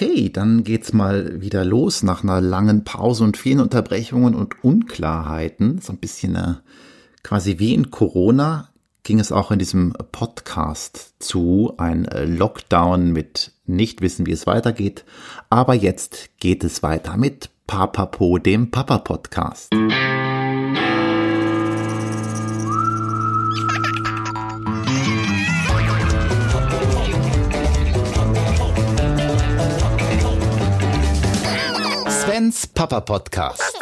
Okay, dann geht's mal wieder los nach einer langen Pause und vielen Unterbrechungen und Unklarheiten. So ein bisschen äh, quasi wie in Corona ging es auch in diesem Podcast zu. Ein äh, Lockdown mit nicht wissen, wie es weitergeht. Aber jetzt geht es weiter mit Papapo, dem Papa Papa Podcast.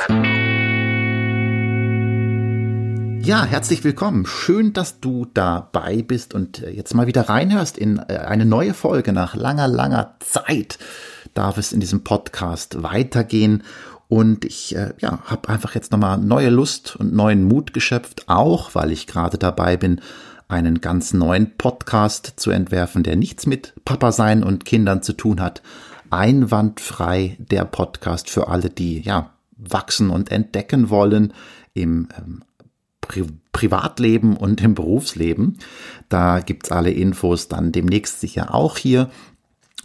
Ja, herzlich willkommen. Schön, dass du dabei bist und äh, jetzt mal wieder reinhörst in äh, eine neue Folge. Nach langer, langer Zeit darf es in diesem Podcast weitergehen. Und ich äh, ja, habe einfach jetzt nochmal neue Lust und neuen Mut geschöpft, auch weil ich gerade dabei bin, einen ganz neuen Podcast zu entwerfen, der nichts mit Papa sein und Kindern zu tun hat, einwandfrei der Podcast für alle, die ja wachsen und entdecken wollen im ähm, Pri Privatleben und im Berufsleben. Da gibt's alle Infos dann demnächst sicher auch hier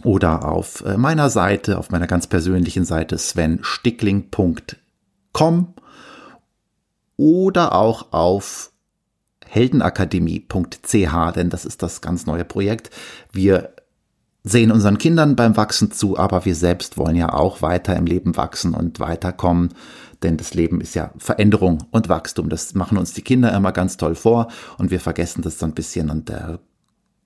oder auf äh, meiner Seite, auf meiner ganz persönlichen Seite svenstickling.com oder auch auf heldenakademie.ch, denn das ist das ganz neue Projekt. Wir sehen unseren Kindern beim Wachsen zu, aber wir selbst wollen ja auch weiter im Leben wachsen und weiterkommen, denn das Leben ist ja Veränderung und Wachstum. Das machen uns die Kinder immer ganz toll vor und wir vergessen das so ein bisschen und äh,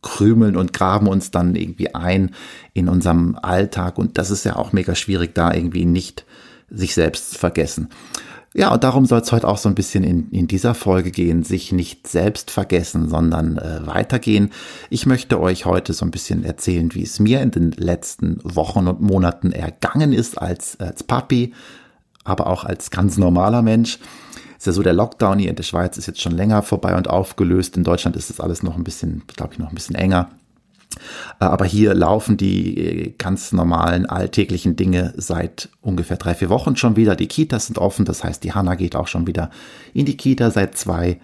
krümeln und graben uns dann irgendwie ein in unserem Alltag und das ist ja auch mega schwierig, da irgendwie nicht sich selbst zu vergessen. Ja, und darum soll es heute auch so ein bisschen in, in dieser Folge gehen, sich nicht selbst vergessen, sondern äh, weitergehen. Ich möchte euch heute so ein bisschen erzählen, wie es mir in den letzten Wochen und Monaten ergangen ist als, als Papi, aber auch als ganz normaler Mensch. Ist ja so, der Lockdown hier in der Schweiz ist jetzt schon länger vorbei und aufgelöst. In Deutschland ist das alles noch ein bisschen, glaube ich, noch ein bisschen enger. Äh, aber hier laufen die äh, ganz normalen alltäglichen Dinge seit ungefähr drei, vier Wochen schon wieder. Die Kitas sind offen, das heißt, die Hanna geht auch schon wieder in die Kita seit zwei,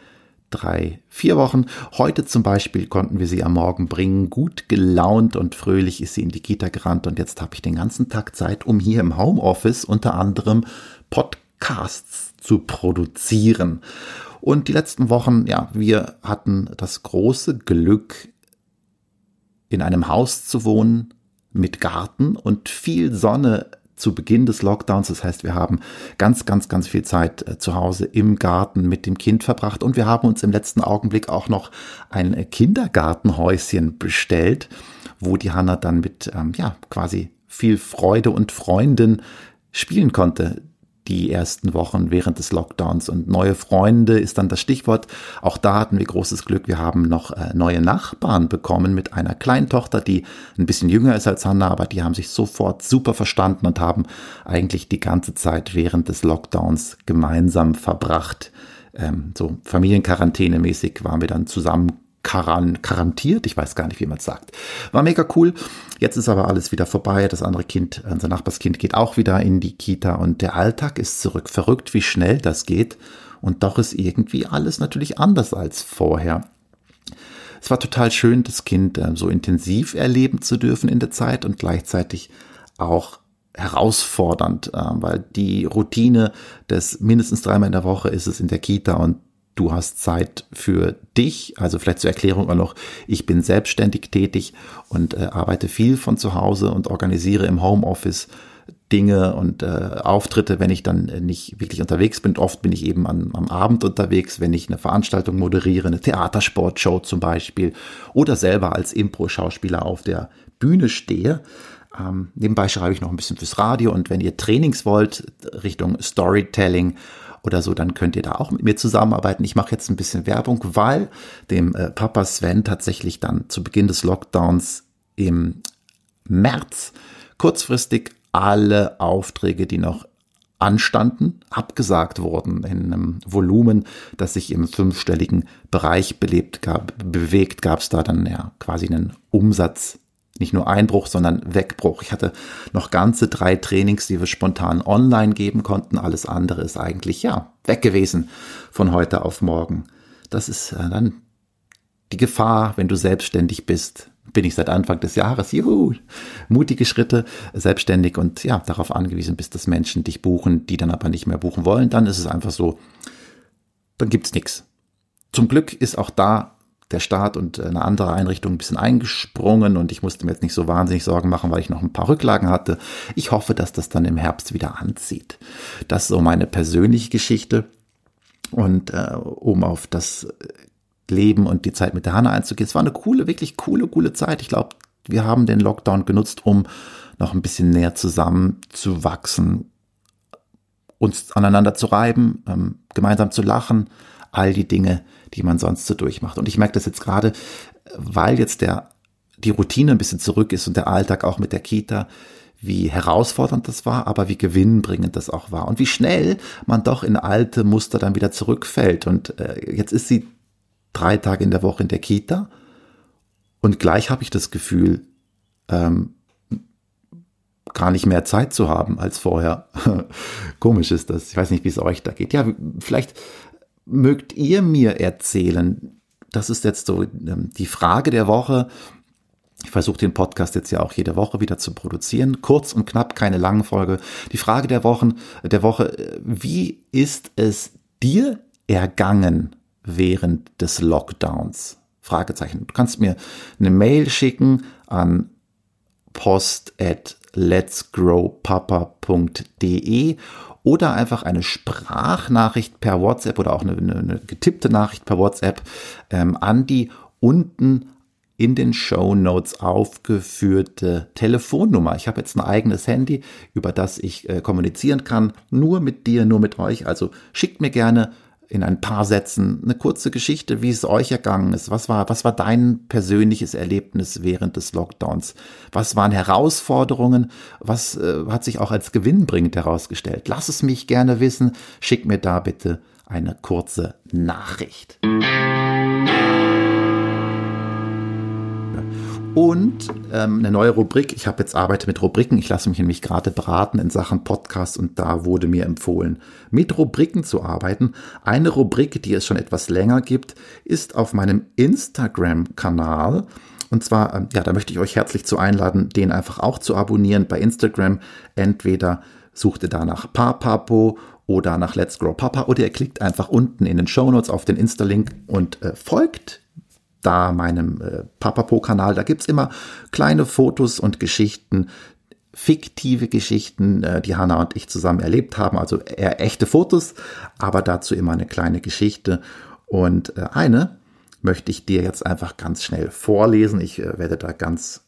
drei, vier Wochen. Heute zum Beispiel konnten wir sie am Morgen bringen. Gut gelaunt und fröhlich ist sie in die Kita gerannt und jetzt habe ich den ganzen Tag Zeit, um hier im Homeoffice unter anderem Podcasts zu produzieren. Und die letzten Wochen, ja, wir hatten das große Glück, in einem Haus zu wohnen mit Garten und viel Sonne zu Beginn des Lockdowns. Das heißt, wir haben ganz, ganz, ganz viel Zeit äh, zu Hause im Garten mit dem Kind verbracht und wir haben uns im letzten Augenblick auch noch ein Kindergartenhäuschen bestellt, wo die Hanna dann mit, ähm, ja, quasi viel Freude und Freundin spielen konnte die ersten Wochen während des Lockdowns. Und neue Freunde ist dann das Stichwort. Auch da hatten wir großes Glück. Wir haben noch äh, neue Nachbarn bekommen mit einer Kleintochter, die ein bisschen jünger ist als Hannah, aber die haben sich sofort super verstanden und haben eigentlich die ganze Zeit während des Lockdowns gemeinsam verbracht. Ähm, so Familienquarantäne mäßig waren wir dann zusammen karan karantiert, ich weiß gar nicht, wie man es sagt. War mega cool. Jetzt ist aber alles wieder vorbei. Das andere Kind, unser Nachbarskind geht auch wieder in die Kita und der Alltag ist zurück. Verrückt, wie schnell das geht. Und doch ist irgendwie alles natürlich anders als vorher. Es war total schön, das Kind äh, so intensiv erleben zu dürfen in der Zeit und gleichzeitig auch herausfordernd, äh, weil die Routine des mindestens dreimal in der Woche ist es in der Kita und du hast Zeit für dich. Also vielleicht zur Erklärung auch noch, ich bin selbstständig tätig und äh, arbeite viel von zu Hause und organisiere im Homeoffice Dinge und äh, Auftritte, wenn ich dann nicht wirklich unterwegs bin. Oft bin ich eben an, am Abend unterwegs, wenn ich eine Veranstaltung moderiere, eine Theatersportshow zum Beispiel oder selber als Impro-Schauspieler auf der Bühne stehe. Ähm, nebenbei schreibe ich noch ein bisschen fürs Radio und wenn ihr Trainings wollt, Richtung Storytelling oder so, dann könnt ihr da auch mit mir zusammenarbeiten. Ich mache jetzt ein bisschen Werbung, weil dem äh, Papa Sven tatsächlich dann zu Beginn des Lockdowns im März kurzfristig alle Aufträge, die noch anstanden, abgesagt wurden in einem Volumen, das sich im fünfstelligen Bereich belebt gab, bewegt, gab es da dann ja quasi einen Umsatz nicht nur Einbruch, sondern Wegbruch. Ich hatte noch ganze drei Trainings, die wir spontan online geben konnten. Alles andere ist eigentlich, ja, weg gewesen von heute auf morgen. Das ist äh, dann die Gefahr, wenn du selbstständig bist, bin ich seit Anfang des Jahres. Juhu! Mutige Schritte, selbstständig und ja, darauf angewiesen bist, dass Menschen dich buchen, die dann aber nicht mehr buchen wollen. Dann ist es einfach so, dann gibt's nichts. Zum Glück ist auch da der Staat und eine andere Einrichtung ein bisschen eingesprungen und ich musste mir jetzt nicht so wahnsinnig Sorgen machen, weil ich noch ein paar Rücklagen hatte. Ich hoffe, dass das dann im Herbst wieder anzieht. Das ist so meine persönliche Geschichte. Und äh, um auf das Leben und die Zeit mit der Hanna einzugehen, es war eine coole, wirklich coole, coole Zeit. Ich glaube, wir haben den Lockdown genutzt, um noch ein bisschen näher zusammenzuwachsen, uns aneinander zu reiben, ähm, gemeinsam zu lachen, all die Dinge, die man sonst so durchmacht. Und ich merke das jetzt gerade, weil jetzt der, die Routine ein bisschen zurück ist und der Alltag auch mit der Kita, wie herausfordernd das war, aber wie gewinnbringend das auch war und wie schnell man doch in alte Muster dann wieder zurückfällt. Und äh, jetzt ist sie drei Tage in der Woche in der Kita und gleich habe ich das Gefühl, ähm, gar nicht mehr Zeit zu haben als vorher. Komisch ist das. Ich weiß nicht, wie es euch da geht. Ja, vielleicht mögt ihr mir erzählen, das ist jetzt so ähm, die Frage der Woche. Ich versuche den Podcast jetzt ja auch jede Woche wieder zu produzieren. Kurz und knapp, keine lange Folge. Die Frage der Wochen, der Woche, wie ist es dir ergangen während des Lockdowns? Fragezeichen. Du kannst mir eine Mail schicken an post oder einfach eine Sprachnachricht per WhatsApp oder auch eine, eine getippte Nachricht per WhatsApp ähm, an die unten in den Show Notes aufgeführte Telefonnummer. Ich habe jetzt ein eigenes Handy, über das ich äh, kommunizieren kann, nur mit dir, nur mit euch. Also schickt mir gerne in ein paar Sätzen eine kurze Geschichte, wie es euch ergangen ist. Was war, was war dein persönliches Erlebnis während des Lockdowns? Was waren Herausforderungen? Was äh, hat sich auch als gewinnbringend herausgestellt? Lass es mich gerne wissen. Schick mir da bitte eine kurze Nachricht. Und ähm, eine neue Rubrik. Ich habe jetzt arbeite mit Rubriken. Ich lasse mich nämlich gerade beraten in Sachen Podcast und da wurde mir empfohlen, mit Rubriken zu arbeiten. Eine Rubrik, die es schon etwas länger gibt, ist auf meinem Instagram-Kanal. Und zwar, ähm, ja, da möchte ich euch herzlich zu einladen, den einfach auch zu abonnieren bei Instagram. Entweder sucht ihr da nach Papapo oder nach Let's Grow Papa oder ihr klickt einfach unten in den Show Notes auf den Insta-Link und äh, folgt da meinem äh, Papapo-Kanal. Da gibt's immer kleine Fotos und Geschichten, fiktive Geschichten, äh, die Hanna und ich zusammen erlebt haben. Also eher echte Fotos, aber dazu immer eine kleine Geschichte. Und äh, eine möchte ich dir jetzt einfach ganz schnell vorlesen. Ich äh, werde da ganz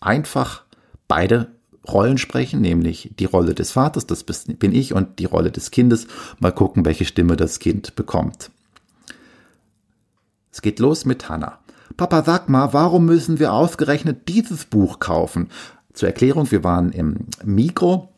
einfach beide Rollen sprechen, nämlich die Rolle des Vaters, das bin ich, und die Rolle des Kindes. Mal gucken, welche Stimme das Kind bekommt. Es geht los mit Hannah. Papa, sag mal, warum müssen wir ausgerechnet dieses Buch kaufen? Zur Erklärung, wir waren im Mikro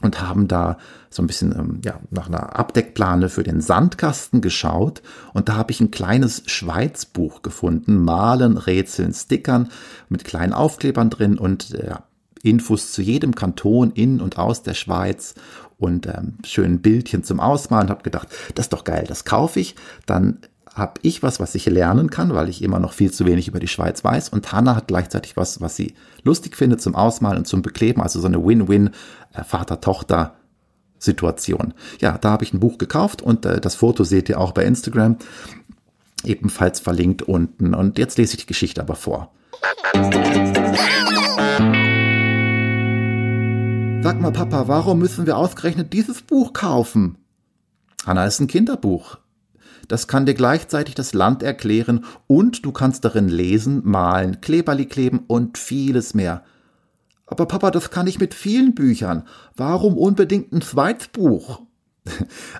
und haben da so ein bisschen ähm, ja, nach einer Abdeckplane für den Sandkasten geschaut und da habe ich ein kleines Schweizbuch gefunden, Malen, Rätseln, Stickern mit kleinen Aufklebern drin und äh, Infos zu jedem Kanton in und aus der Schweiz und ähm, schönen Bildchen zum Ausmalen. Habe gedacht, das ist doch geil, das kaufe ich. Dann habe ich was, was ich lernen kann, weil ich immer noch viel zu wenig über die Schweiz weiß. Und Hanna hat gleichzeitig was, was sie lustig findet zum Ausmalen und zum Bekleben. Also so eine Win-Win äh. Situation. Ja, da habe ich ein Buch gekauft und äh, das Foto seht ihr auch bei Instagram, ebenfalls verlinkt unten. Und jetzt lese ich die Geschichte aber vor. Sag mal, Papa, warum müssen wir ausgerechnet dieses Buch kaufen? Hanna ist ein Kinderbuch. Das kann dir gleichzeitig das Land erklären und du kannst darin lesen, malen, Kleberli kleben und vieles mehr. Aber Papa, das kann ich mit vielen Büchern. Warum unbedingt ein zweites Buch?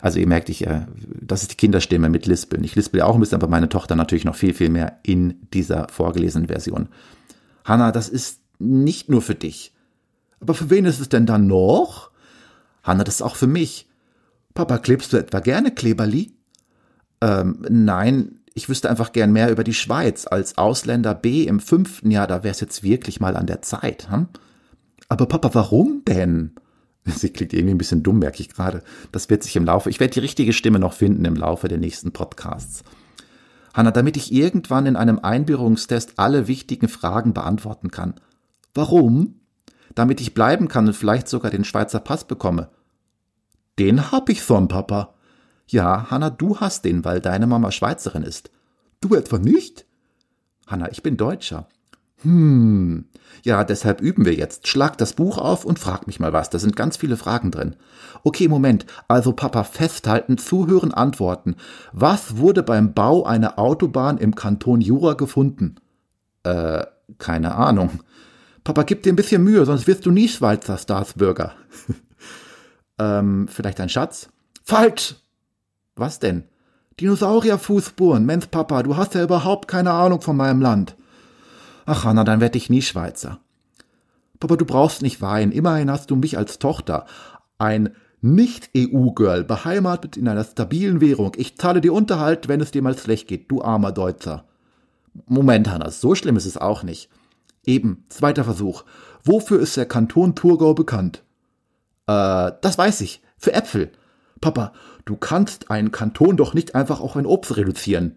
Also ihr merkt, ich, äh, das ist die Kinderstimme mit Lispeln. Ich lispel auch ein bisschen, aber meine Tochter natürlich noch viel, viel mehr in dieser vorgelesenen Version. Hanna, das ist nicht nur für dich. Aber für wen ist es denn dann noch? Hanna, das ist auch für mich. Papa, klebst du etwa gerne Kleberli? Ähm, nein, ich wüsste einfach gern mehr über die Schweiz. Als Ausländer B im fünften Jahr, da wäre es jetzt wirklich mal an der Zeit. Hm? Aber Papa, warum denn? Sie klingt irgendwie ein bisschen dumm, merke ich gerade. Das wird sich im Laufe, ich werde die richtige Stimme noch finden im Laufe der nächsten Podcasts. Hanna, damit ich irgendwann in einem Einbürgerungstest alle wichtigen Fragen beantworten kann. Warum? Damit ich bleiben kann und vielleicht sogar den Schweizer Pass bekomme. Den hab ich schon, Papa. Ja, Hanna, du hast den, weil deine Mama Schweizerin ist. Du etwa nicht? Hanna, ich bin Deutscher. Hm. Ja, deshalb üben wir jetzt. Schlag das Buch auf und frag mich mal was. Da sind ganz viele Fragen drin. Okay, Moment. Also Papa festhalten, zuhören, antworten. Was wurde beim Bau einer Autobahn im Kanton Jura gefunden? Äh, keine Ahnung. Papa, gib dir ein bisschen Mühe, sonst wirst du nie Schweizer Staatsbürger. ähm, vielleicht ein Schatz? Falsch! Was denn? Dinosaurierfußspuren. Mensch, Papa, du hast ja überhaupt keine Ahnung von meinem Land. Ach, Hanna, dann werd ich nie Schweizer. Papa, du brauchst nicht weinen. Immerhin hast du mich als Tochter. Ein Nicht-EU-Girl, beheimatet in einer stabilen Währung. Ich zahle dir Unterhalt, wenn es dir mal schlecht geht, du armer Deutscher. Moment, Hanna, so schlimm ist es auch nicht. Eben, zweiter Versuch. Wofür ist der Kanton Thurgau bekannt? Äh, das weiß ich. Für Äpfel. Papa, du kannst einen Kanton doch nicht einfach auf ein Obst reduzieren.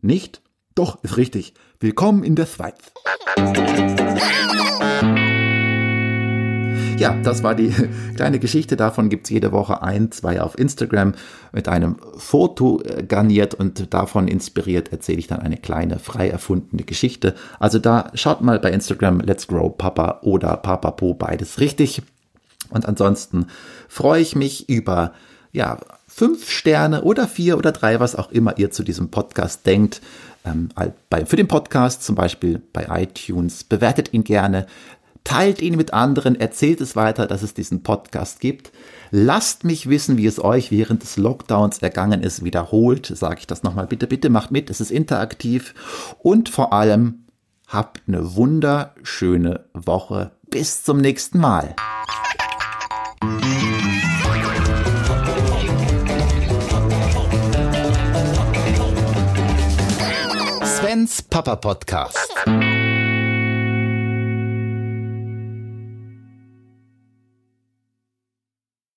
Nicht? Doch, ist richtig. Willkommen in der Schweiz. Ja, das war die kleine Geschichte. Davon gibt's jede Woche ein, zwei auf Instagram mit einem Foto äh, garniert und davon inspiriert erzähle ich dann eine kleine frei erfundene Geschichte. Also da schaut mal bei Instagram Let's Grow Papa oder Papapo, beides richtig. Und ansonsten freue ich mich über ja, fünf Sterne oder vier oder drei, was auch immer ihr zu diesem Podcast denkt. Ähm, für den Podcast zum Beispiel bei iTunes. Bewertet ihn gerne, teilt ihn mit anderen, erzählt es weiter, dass es diesen Podcast gibt. Lasst mich wissen, wie es euch während des Lockdowns ergangen ist. Wiederholt sage ich das nochmal. Bitte, bitte macht mit. Es ist interaktiv. Und vor allem habt eine wunderschöne Woche. Bis zum nächsten Mal. Papa Podcast.